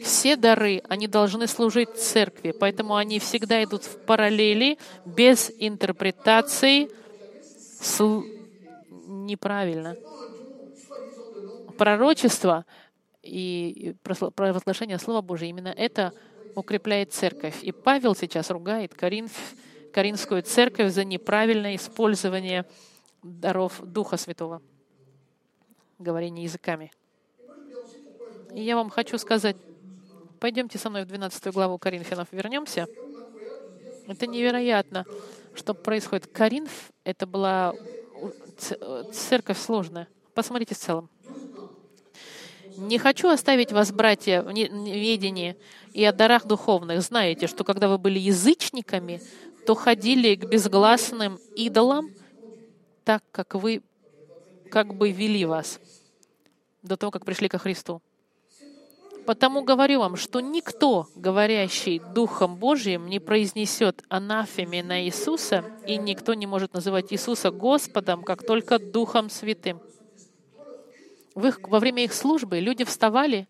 Все дары, они должны служить церкви, поэтому они всегда идут в параллели, без интерпретации, неправильно. Пророчество и провозглашение Слова Божьего, именно это укрепляет церковь. И Павел сейчас ругает Коринф, Коринфскую церковь за неправильное использование даров Духа Святого, говорение языками. И я вам хочу сказать, пойдемте со мной в 12 главу Коринфянов вернемся. Это невероятно, что происходит. Коринф — это была церковь сложная. Посмотрите в целом. Не хочу оставить вас, братья, в неведении и о дарах духовных. Знаете, что когда вы были язычниками, то ходили к безгласным идолам, так как вы как бы вели вас до того, как пришли ко Христу. Потому говорю вам, что никто, говорящий Духом Божьим, не произнесет анафеме на Иисуса, и никто не может называть Иисуса Господом, как только Духом Святым. В их, во время их службы люди вставали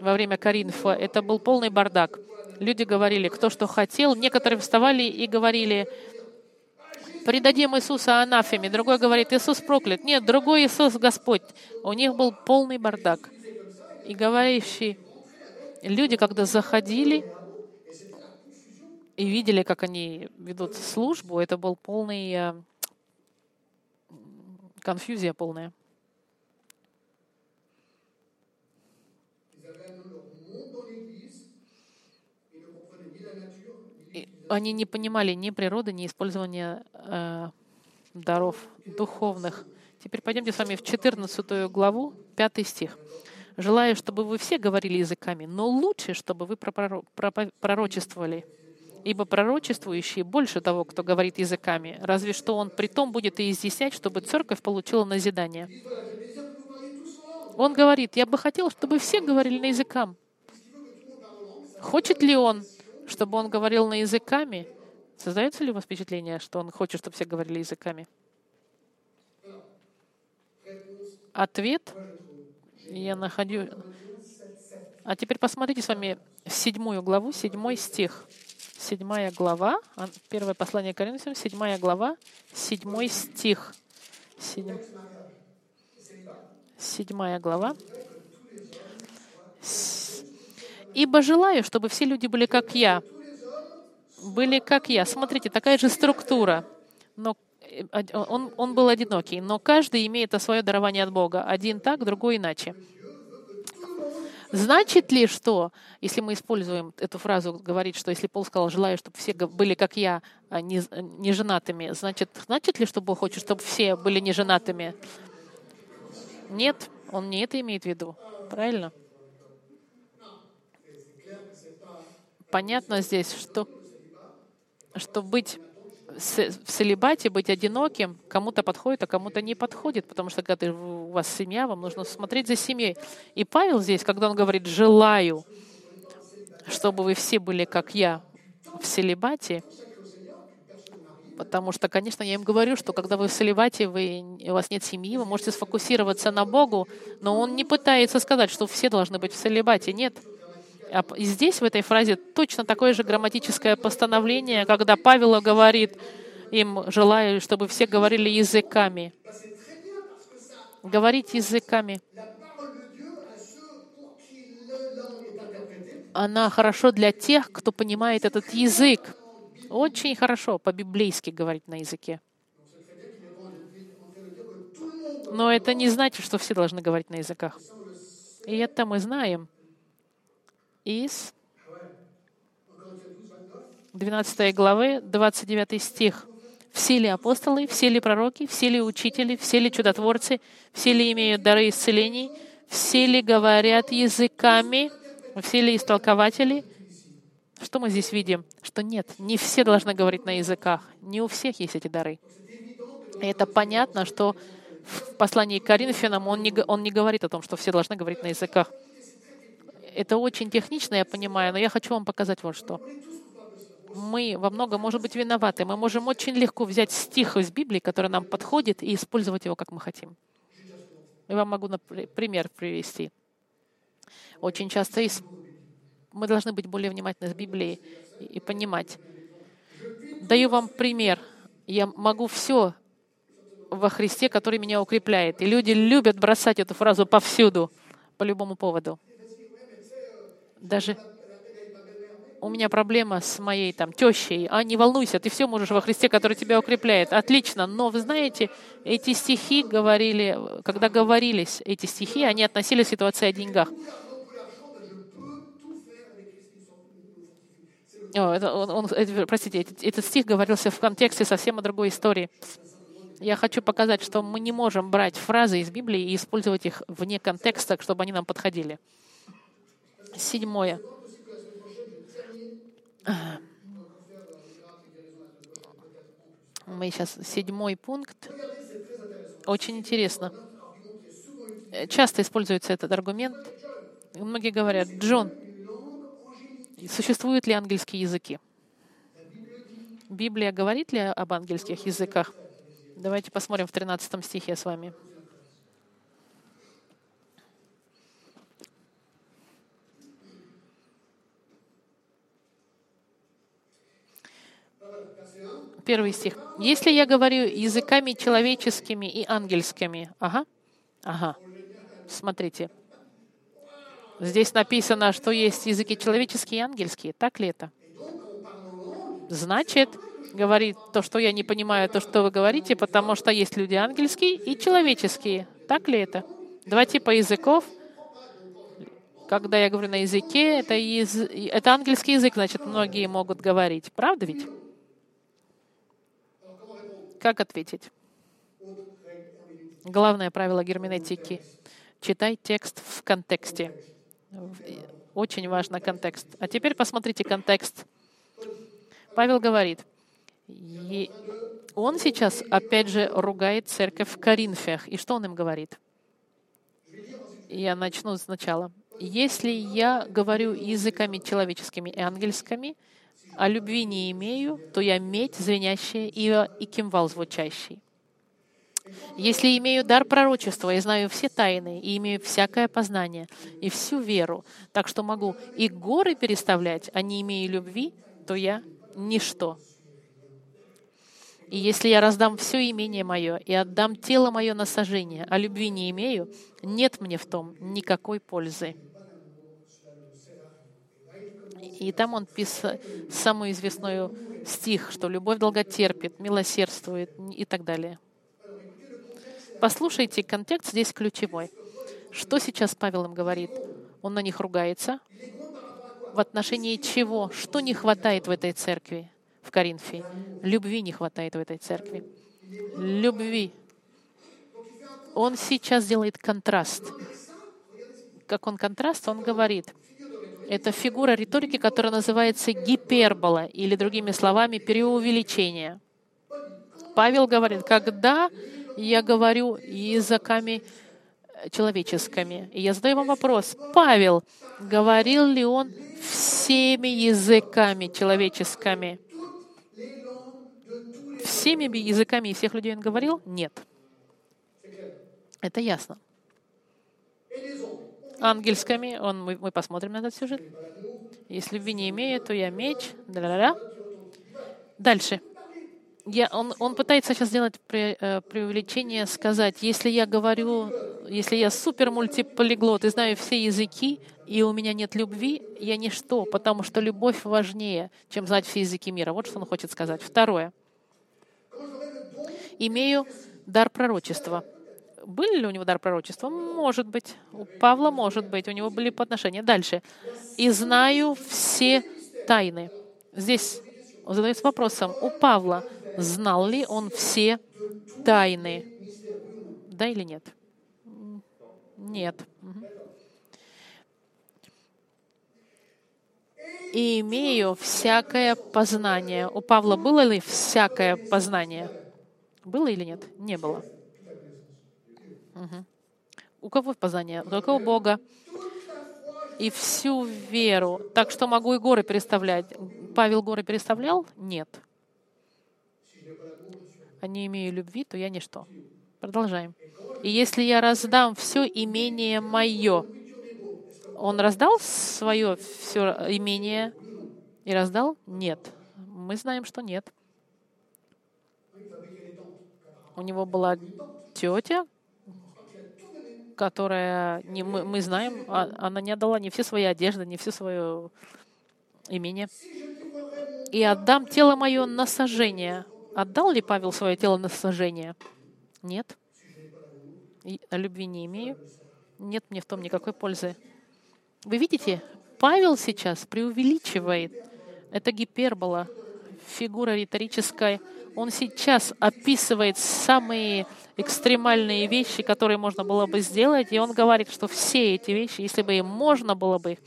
во время Коринфа, это был полный бардак. Люди говорили, кто что хотел. Некоторые вставали и говорили, предадим Иисуса анафеме. Другой говорит, Иисус проклят. Нет, другой Иисус Господь. У них был полный бардак. И говорящие люди, когда заходили и видели, как они ведут службу, это был полный э, конфузия полная. Они не понимали ни природы, ни использования э, даров духовных. Теперь пойдемте с вами в 14 главу, 5 стих. «Желаю, чтобы вы все говорили языками, но лучше, чтобы вы пророчествовали. Ибо пророчествующий больше того, кто говорит языками, разве что он при том будет и изъяснять, чтобы церковь получила назидание». Он говорит, я бы хотел, чтобы все говорили на языкам. Хочет ли он, чтобы он говорил на языками? Создается ли у вас впечатление, что он хочет, чтобы все говорили языками? Ответ я находю... А теперь посмотрите с вами седьмую главу, седьмой стих. Седьмая глава, а, первое послание Коринфянам, седьмая глава, седьмой стих. Седьм... Седьмая глава, Ибо желаю, чтобы все люди были как я. Были как я. Смотрите, такая же структура. Но э, он, он был одинокий, но каждый имеет свое дарование от Бога. Один так, другой иначе. Значит ли, что, если мы используем эту фразу, говорит, что если Пол сказал, желаю, чтобы все были как я, а не, не женатыми, значит, значит ли, что Бог хочет, чтобы все были не женатыми? Нет, он не это имеет в виду. Правильно? Понятно здесь, что, что быть в целебате, быть одиноким, кому-то подходит, а кому-то не подходит, потому что когда у вас семья, вам нужно смотреть за семьей. И Павел здесь, когда он говорит «желаю», чтобы вы все были, как я, в целебате, потому что, конечно, я им говорю, что когда вы в целебате, вы, у вас нет семьи, вы можете сфокусироваться на Богу, но он не пытается сказать, что все должны быть в целебате. Нет. А и здесь, в этой фразе, точно такое же грамматическое постановление, когда Павел говорит им, желаю, чтобы все говорили языками. Говорить языками. Она хорошо для тех, кто понимает этот язык. Очень хорошо по-библейски говорить на языке. Но это не значит, что все должны говорить на языках. И это мы знаем из 12 главы, 29 стих. Все ли апостолы, все ли пророки, все ли учители, все ли чудотворцы, все ли имеют дары исцелений, все ли говорят языками, все ли истолкователи? Что мы здесь видим? Что нет, не все должны говорить на языках, не у всех есть эти дары. И это понятно, что в послании к Коринфянам он не, он не говорит о том, что все должны говорить на языках. Это очень технично, я понимаю, но я хочу вам показать вот что. Мы во многом, может быть, виноваты. Мы можем очень легко взять стих из Библии, который нам подходит, и использовать его, как мы хотим. Я вам могу пример привести. Очень часто мы должны быть более внимательны с Библией и понимать. Даю вам пример. Я могу все во Христе, который меня укрепляет. И люди любят бросать эту фразу повсюду, по любому поводу. Даже у меня проблема с моей там тещей. А, не волнуйся, ты все можешь во Христе, который тебя укрепляет. Отлично. Но вы знаете, эти стихи говорили, когда говорились эти стихи, они относились к ситуации о деньгах. О, это, он, он, это, простите, этот, этот стих говорился в контексте совсем о другой истории. Я хочу показать, что мы не можем брать фразы из Библии и использовать их вне контекста, чтобы они нам подходили. Седьмое. Мы сейчас седьмой пункт. Очень интересно. Часто используется этот аргумент. Многие говорят, Джон, существуют ли ангельские языки? Библия говорит ли об ангельских языках? Давайте посмотрим в 13 стихе с вами. Первый стих. «Если я говорю языками человеческими и ангельскими...» Ага, ага. Смотрите. Здесь написано, что есть языки человеческие и ангельские. Так ли это? Значит, говорит то, что я не понимаю, то, что вы говорите, потому что есть люди ангельские и человеческие. Так ли это? Два типа языков. Когда я говорю на языке, это, яз... это ангельский язык, значит, многие могут говорить. Правда ведь? Как ответить? Главное правило герменетики — читай текст в контексте. Очень важно контекст. А теперь посмотрите контекст. Павел говорит, и он сейчас, опять же, ругает церковь в Коринфях. И что он им говорит? Я начну сначала. Если я говорю языками человеческими и ангельскими, а любви не имею, то я медь звенящая и, и кимвал звучащий. Если имею дар пророчества и знаю все тайны, и имею всякое познание, и всю веру, так что могу и горы переставлять, а не имею любви, то я ничто. И если я раздам все имение мое и отдам тело мое на сожжение, а любви не имею, нет мне в том никакой пользы. И там он писал самую известную стих, что любовь долготерпит, милосердствует и так далее. Послушайте, контекст здесь ключевой. Что сейчас Павел им говорит? Он на них ругается. В отношении чего? Что не хватает в этой церкви? в Коринфе. Любви не хватает в этой церкви. Любви. Он сейчас делает контраст. Как он контраст, он говорит, это фигура риторики, которая называется гипербола, или другими словами, преувеличение. Павел говорит, когда я говорю языками человеческими. И я задаю вам вопрос. Павел, говорил ли он всеми языками человеческими? всеми языками всех людей он говорил? Нет. Это ясно. Ангельскими, он, мы, мы посмотрим на этот сюжет. Если любви не имею, то я меч. Да-да-да. Дальше. Я, он, он пытается сейчас сделать при, э, преувеличение, сказать, если я говорю, если я супер мультиполиглот и знаю все языки, и у меня нет любви, я ничто, потому что любовь важнее, чем знать все языки мира. Вот что он хочет сказать. Второе имею дар пророчества. Были ли у него дар пророчества? Может быть. У Павла может быть. У него были подношения. Дальше. «И знаю все тайны». Здесь Он задается вопросом, у Павла знал ли он все тайны? Да или нет? Нет. И имею всякое познание. У Павла было ли всякое познание? Было или нет? Не было. У кого познание? Только у Бога. И всю веру. Так что могу и горы переставлять. Павел горы переставлял? Нет. А не имею любви, то я ничто. Продолжаем. И если я раздам все имение мое, он раздал свое все имение и раздал? Нет. Мы знаем, что нет. У него была тетя, которая, не, мы, мы знаем, а- она не отдала не все свои одежды, не все свое имение. И отдам тело мое на сожжение. Отдал ли Павел свое тело на сожжение? Нет. И любви не имею. Нет мне в том никакой пользы. Вы видите, Павел сейчас преувеличивает. Это гипербола, фигура риторическая. Он сейчас описывает самые экстремальные вещи, которые можно было бы сделать, и он говорит, что все эти вещи, если бы им можно было бы,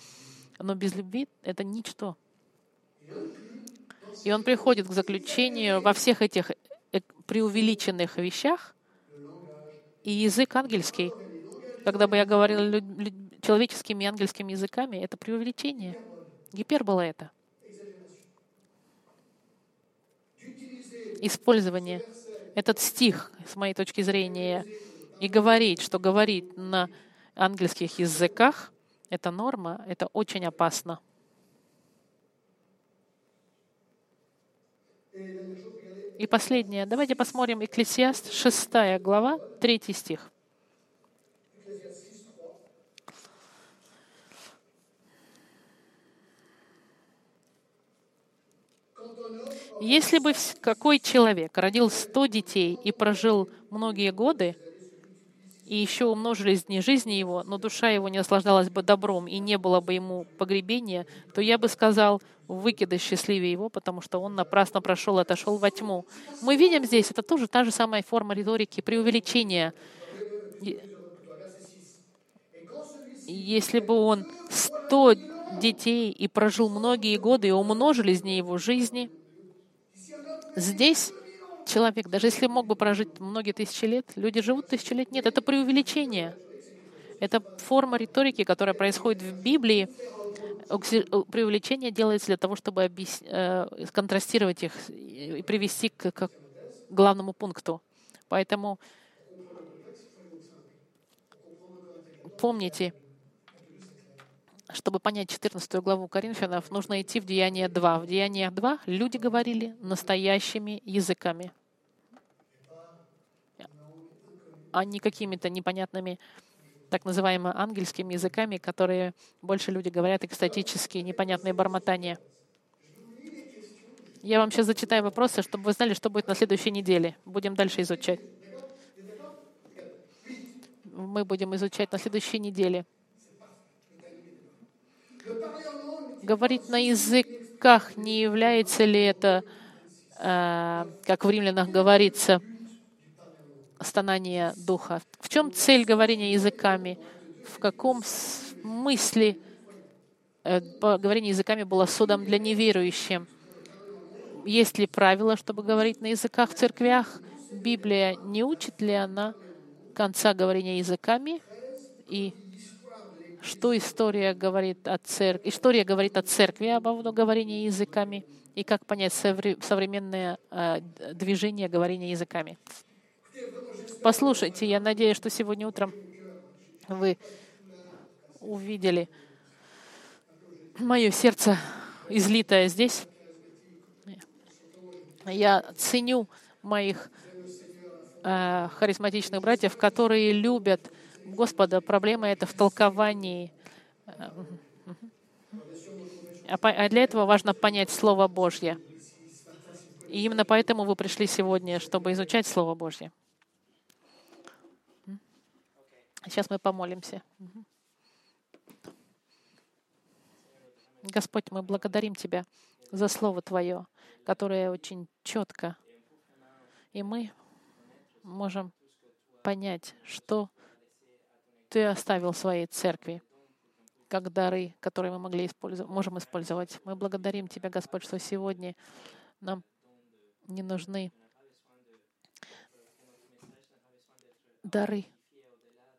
но без любви это ничто. И он приходит к заключению во всех этих э, преувеличенных вещах, и язык ангельский, когда бы я говорил человеческими и ангельскими языками, это преувеличение. Гипербола это. Использование. Этот стих, с моей точки зрения, и говорить, что говорить на ангельских языках, это норма, это очень опасно. И последнее. Давайте посмотрим Экклесиаст, 6 глава, 3 стих. Если бы какой человек родил сто детей и прожил многие годы, и еще умножились дни жизни его, но душа его не наслаждалась бы добром и не было бы ему погребения, то я бы сказал, выкидай счастливее его, потому что он напрасно прошел и отошел во тьму. Мы видим здесь, это тоже та же самая форма риторики, преувеличения. Если бы он сто детей и прожил многие годы и умножились дни его жизни, здесь человек, даже если мог бы прожить многие тысячи лет, люди живут тысячи лет. Нет, это преувеличение. Это форма риторики, которая происходит в Библии. Укси- э, Преувеличение делается для того, чтобы объяс- э, контрастировать их и привести к, к главному пункту. Поэтому помните, чтобы понять 14 главу Коринфянов, нужно идти в Деяние 2. В Деяниях 2 люди говорили настоящими языками, а не какими-то непонятными так называемыми ангельскими языками, которые больше люди говорят экстатические, непонятные бормотания. Я вам сейчас зачитаю вопросы, чтобы вы знали, что будет на следующей неделе. Будем дальше изучать. Мы будем изучать на следующей неделе. Говорить на языках не является ли это, э, как в римлянах говорится, стонание духа? В чем цель говорения языками? В каком смысле э, говорение языками было судом для неверующих? Есть ли правила, чтобы говорить на языках в церквях? Библия не учит ли она конца говорения языками? И что история говорит о церкви, история говорит о церкви об поводу говорения языками, и как понять совре- современное э, движение говорения языками. Послушайте, я надеюсь, что сегодня утром вы увидели мое сердце излитое здесь. Я ценю моих э, харизматичных братьев, которые любят Господа. Проблема это в толковании. А а для этого важно понять Слово Божье. И именно поэтому вы пришли сегодня, чтобы изучать Слово Божье. Сейчас мы помолимся. Господь, мы благодарим Тебя за Слово Твое, которое очень четко. И мы можем понять, что Ты оставил своей церкви, как дары, которые мы могли использовать, можем использовать. Мы благодарим Тебя, Господь, что сегодня нам не нужны дары,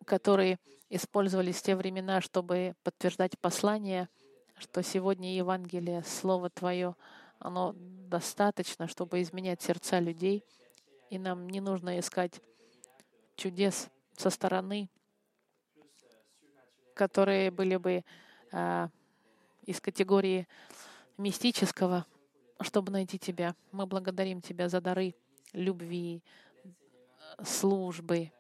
которые использовались в те времена, чтобы подтверждать послание, что сегодня Евангелие, Слово Твое, оно достаточно, чтобы изменять сердца людей, и нам не нужно искать чудес со стороны, которые были бы а, из категории мистического, чтобы найти Тебя. Мы благодарим Тебя за дары любви, службы,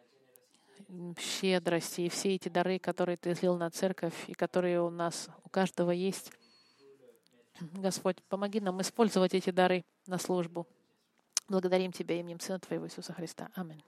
щедрости и все эти дары, которые Ты излил на церковь и которые у нас, у каждого есть. Господь, помоги нам использовать эти дары на службу. Благодарим Тебя именем Сына Твоего Иисуса Христа. Аминь.